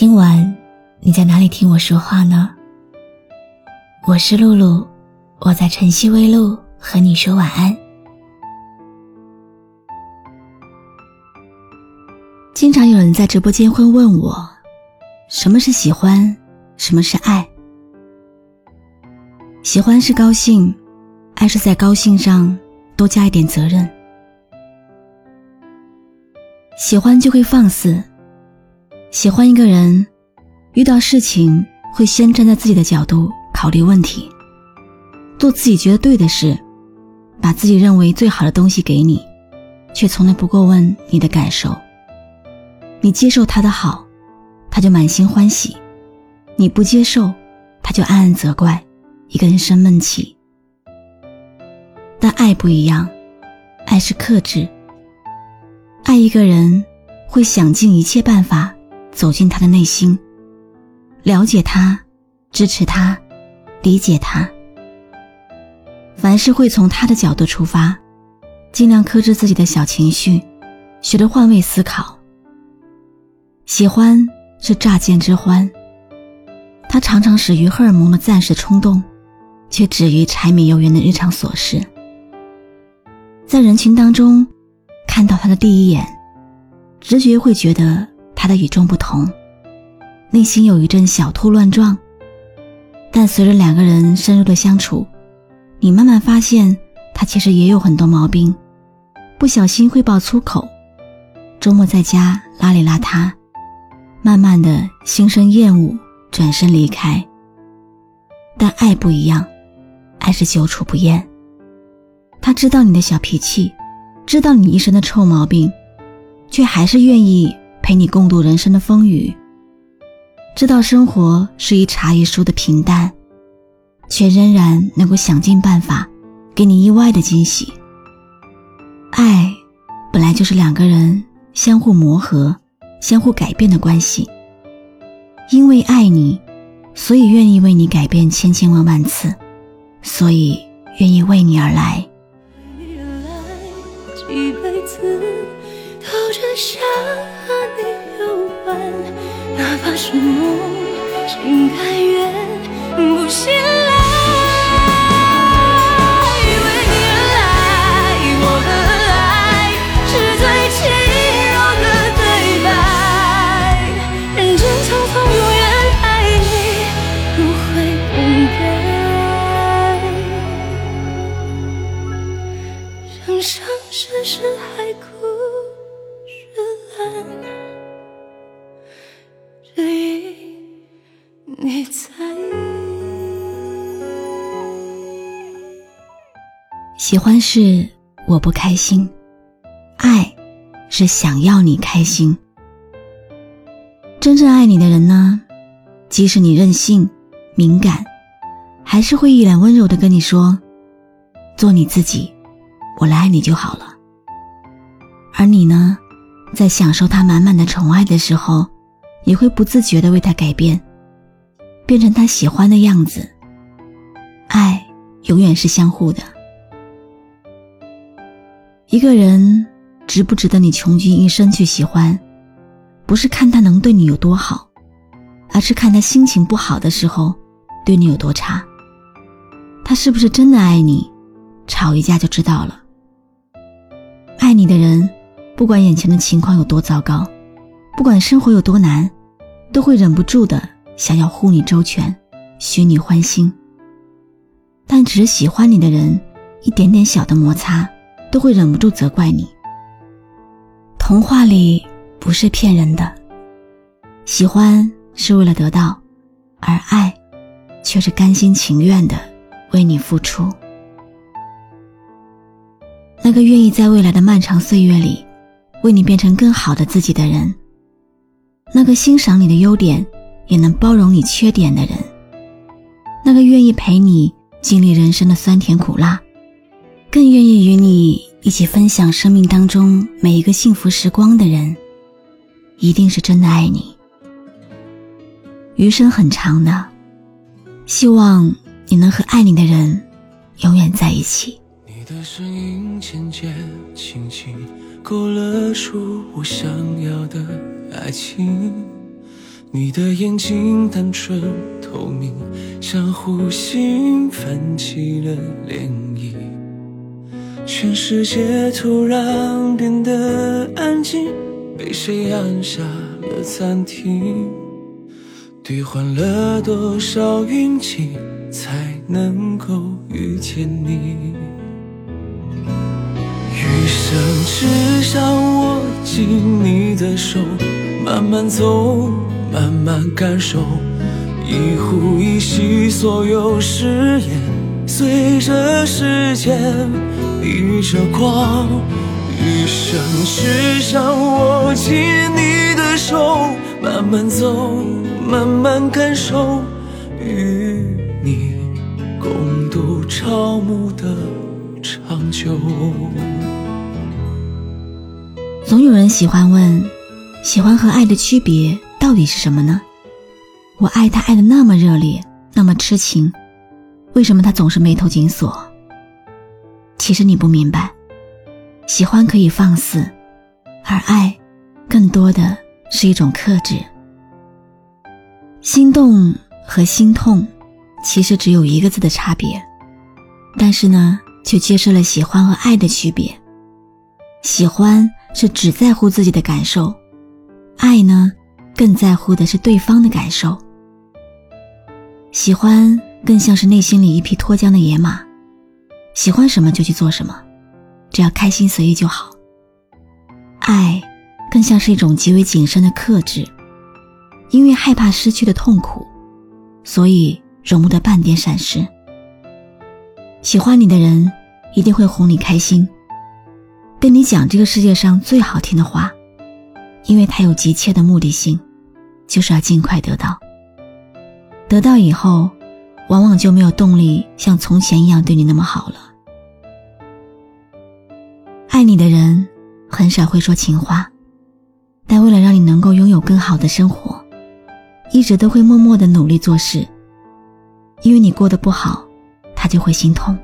今晚你在哪里听我说话呢？我是露露，我在晨曦微露和你说晚安。经常有人在直播间会问我，什么是喜欢，什么是爱？喜欢是高兴，爱是在高兴上多加一点责任。喜欢就会放肆。喜欢一个人，遇到事情会先站在自己的角度考虑问题，做自己觉得对的事，把自己认为最好的东西给你，却从来不过问你的感受。你接受他的好，他就满心欢喜；你不接受，他就暗暗责怪，一个人生闷气。但爱不一样，爱是克制。爱一个人，会想尽一切办法。走进他的内心，了解他，支持他，理解他。凡事会从他的角度出发，尽量克制自己的小情绪，学着换位思考。喜欢是乍见之欢，它常常始于荷尔蒙的暂时冲动，却止于柴米油盐的日常琐事。在人群当中看到他的第一眼，直觉会觉得。他的与众不同，内心有一阵小兔乱撞。但随着两个人深入的相处，你慢慢发现他其实也有很多毛病，不小心会爆粗口，周末在家邋里邋遢，慢慢的心生厌恶，转身离开。但爱不一样，爱是久处不厌。他知道你的小脾气，知道你一身的臭毛病，却还是愿意。陪你共度人生的风雨，知道生活是一茶一书的平淡，却仍然能够想尽办法给你意外的惊喜。爱本来就是两个人相互磨合、相互改变的关系。因为爱你，所以愿意为你改变千千万万次，所以愿意为你而来。来几辈子想和你有关。哪怕是梦，心甘愿不醒来。喜欢是我不开心，爱是想要你开心。真正爱你的人呢，即使你任性、敏感，还是会一脸温柔的跟你说：“做你自己，我来爱你就好了。”而你呢，在享受他满满的宠爱的时候，也会不自觉的为他改变。变成他喜欢的样子。爱永远是相互的。一个人值不值得你穷尽一生去喜欢，不是看他能对你有多好，而是看他心情不好的时候对你有多差。他是不是真的爱你？吵一架就知道了。爱你的人，不管眼前的情况有多糟糕，不管生活有多难，都会忍不住的。想要护你周全，许你欢心。但只是喜欢你的人，一点点小的摩擦，都会忍不住责怪你。童话里不是骗人的，喜欢是为了得到，而爱，却是甘心情愿的为你付出。那个愿意在未来的漫长岁月里，为你变成更好的自己的人，那个欣赏你的优点，也能包容你缺点的人，那个愿意陪你经历人生的酸甜苦辣，更愿意与你一起分享生命当中每一个幸福时光的人，一定是真的爱你。余生很长的，希望你能和爱你的人永远在一起。你的声音渐渐清晰，勾勒出我想要的爱情。你的眼睛单纯透明，像湖心泛起了涟漪。全世界突然变得安静，被谁按下了暂停？兑换了多少运气，才能够遇见你？余生只想握紧你的手，慢慢走，慢慢感受，一呼一吸，所有誓言，随着时间逆着光。余生只想握紧你的手，慢慢走，慢慢感受，与你共度朝暮的长久。总有人喜欢问，喜欢和爱的区别到底是什么呢？我爱他爱的那么热烈，那么痴情，为什么他总是眉头紧锁？其实你不明白，喜欢可以放肆，而爱，更多的是一种克制。心动和心痛，其实只有一个字的差别，但是呢，却揭示了喜欢和爱的区别。喜欢。是只在乎自己的感受，爱呢，更在乎的是对方的感受。喜欢更像是内心里一匹脱缰的野马，喜欢什么就去做什么，只要开心随意就好。爱更像是一种极为谨慎的克制，因为害怕失去的痛苦，所以容不得半点闪失。喜欢你的人一定会哄你开心。跟你讲这个世界上最好听的话，因为他有急切的目的性，就是要尽快得到。得到以后，往往就没有动力像从前一样对你那么好了。爱你的人很少会说情话，但为了让你能够拥有更好的生活，一直都会默默的努力做事。因为你过得不好，他就会心痛。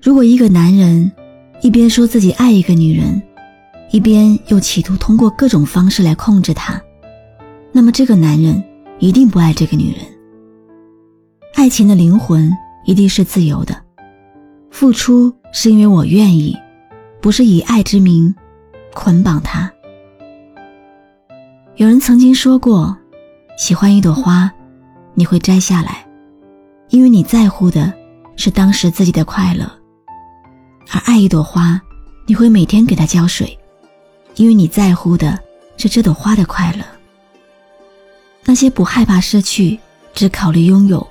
如果一个男人一边说自己爱一个女人，一边又企图通过各种方式来控制她，那么这个男人一定不爱这个女人。爱情的灵魂一定是自由的，付出是因为我愿意，不是以爱之名捆绑他。有人曾经说过，喜欢一朵花，你会摘下来，因为你在乎的是当时自己的快乐。而爱一朵花，你会每天给它浇水，因为你在乎的是这朵花的快乐。那些不害怕失去，只考虑拥有，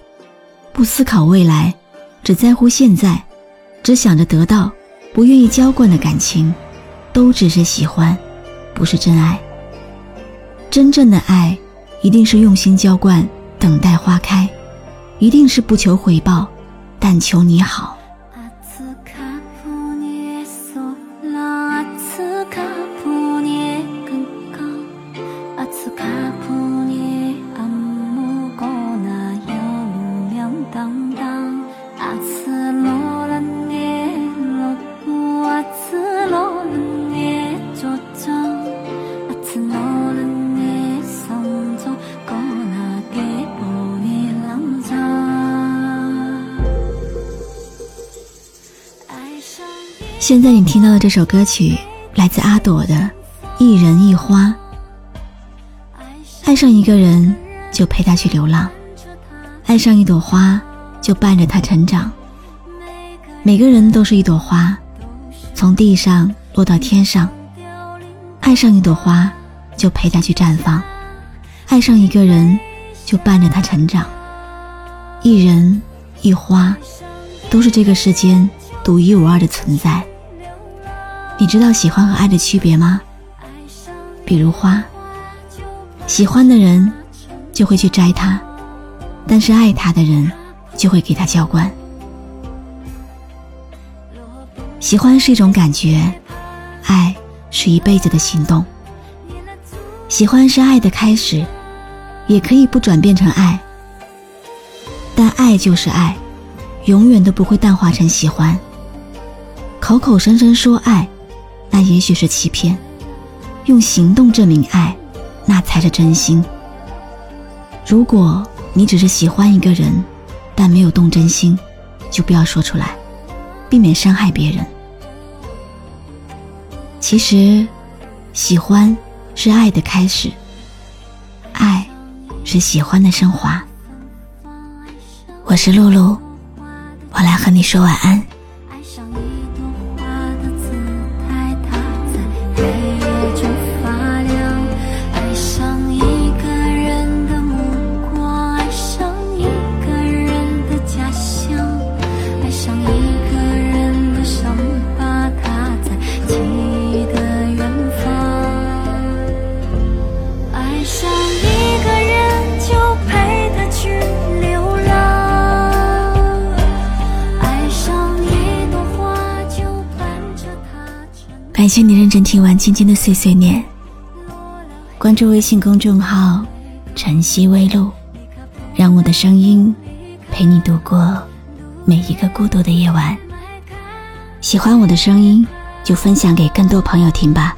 不思考未来，只在乎现在，只想着得到，不愿意浇灌的感情，都只是喜欢，不是真爱。真正的爱，一定是用心浇灌，等待花开，一定是不求回报，但求你好。现在你听到的这首歌曲来自阿朵的《一人一花》。爱上一个人就陪他去流浪，爱上一朵花就伴着他成长。每个人都是一朵花，从地上落到天上。爱上一朵花就陪他去绽放，爱上一个人就伴着他成长。一人一花，都是这个世间独一无二的存在。你知道喜欢和爱的区别吗？比如花，喜欢的人就会去摘它，但是爱他的人就会给他浇灌。喜欢是一种感觉，爱是一辈子的行动。喜欢是爱的开始，也可以不转变成爱，但爱就是爱，永远都不会淡化成喜欢。口口声声说爱，那也许是欺骗；用行动证明爱，那才是真心。如果你只是喜欢一个人，但没有动真心，就不要说出来，避免伤害别人。其实，喜欢。是爱的开始，爱是喜欢的升华。我是露露，我来和你说晚安。感谢你认真听完今天的碎碎念。关注微信公众号“晨曦微露”，让我的声音陪你度过每一个孤独的夜晚。喜欢我的声音，就分享给更多朋友听吧。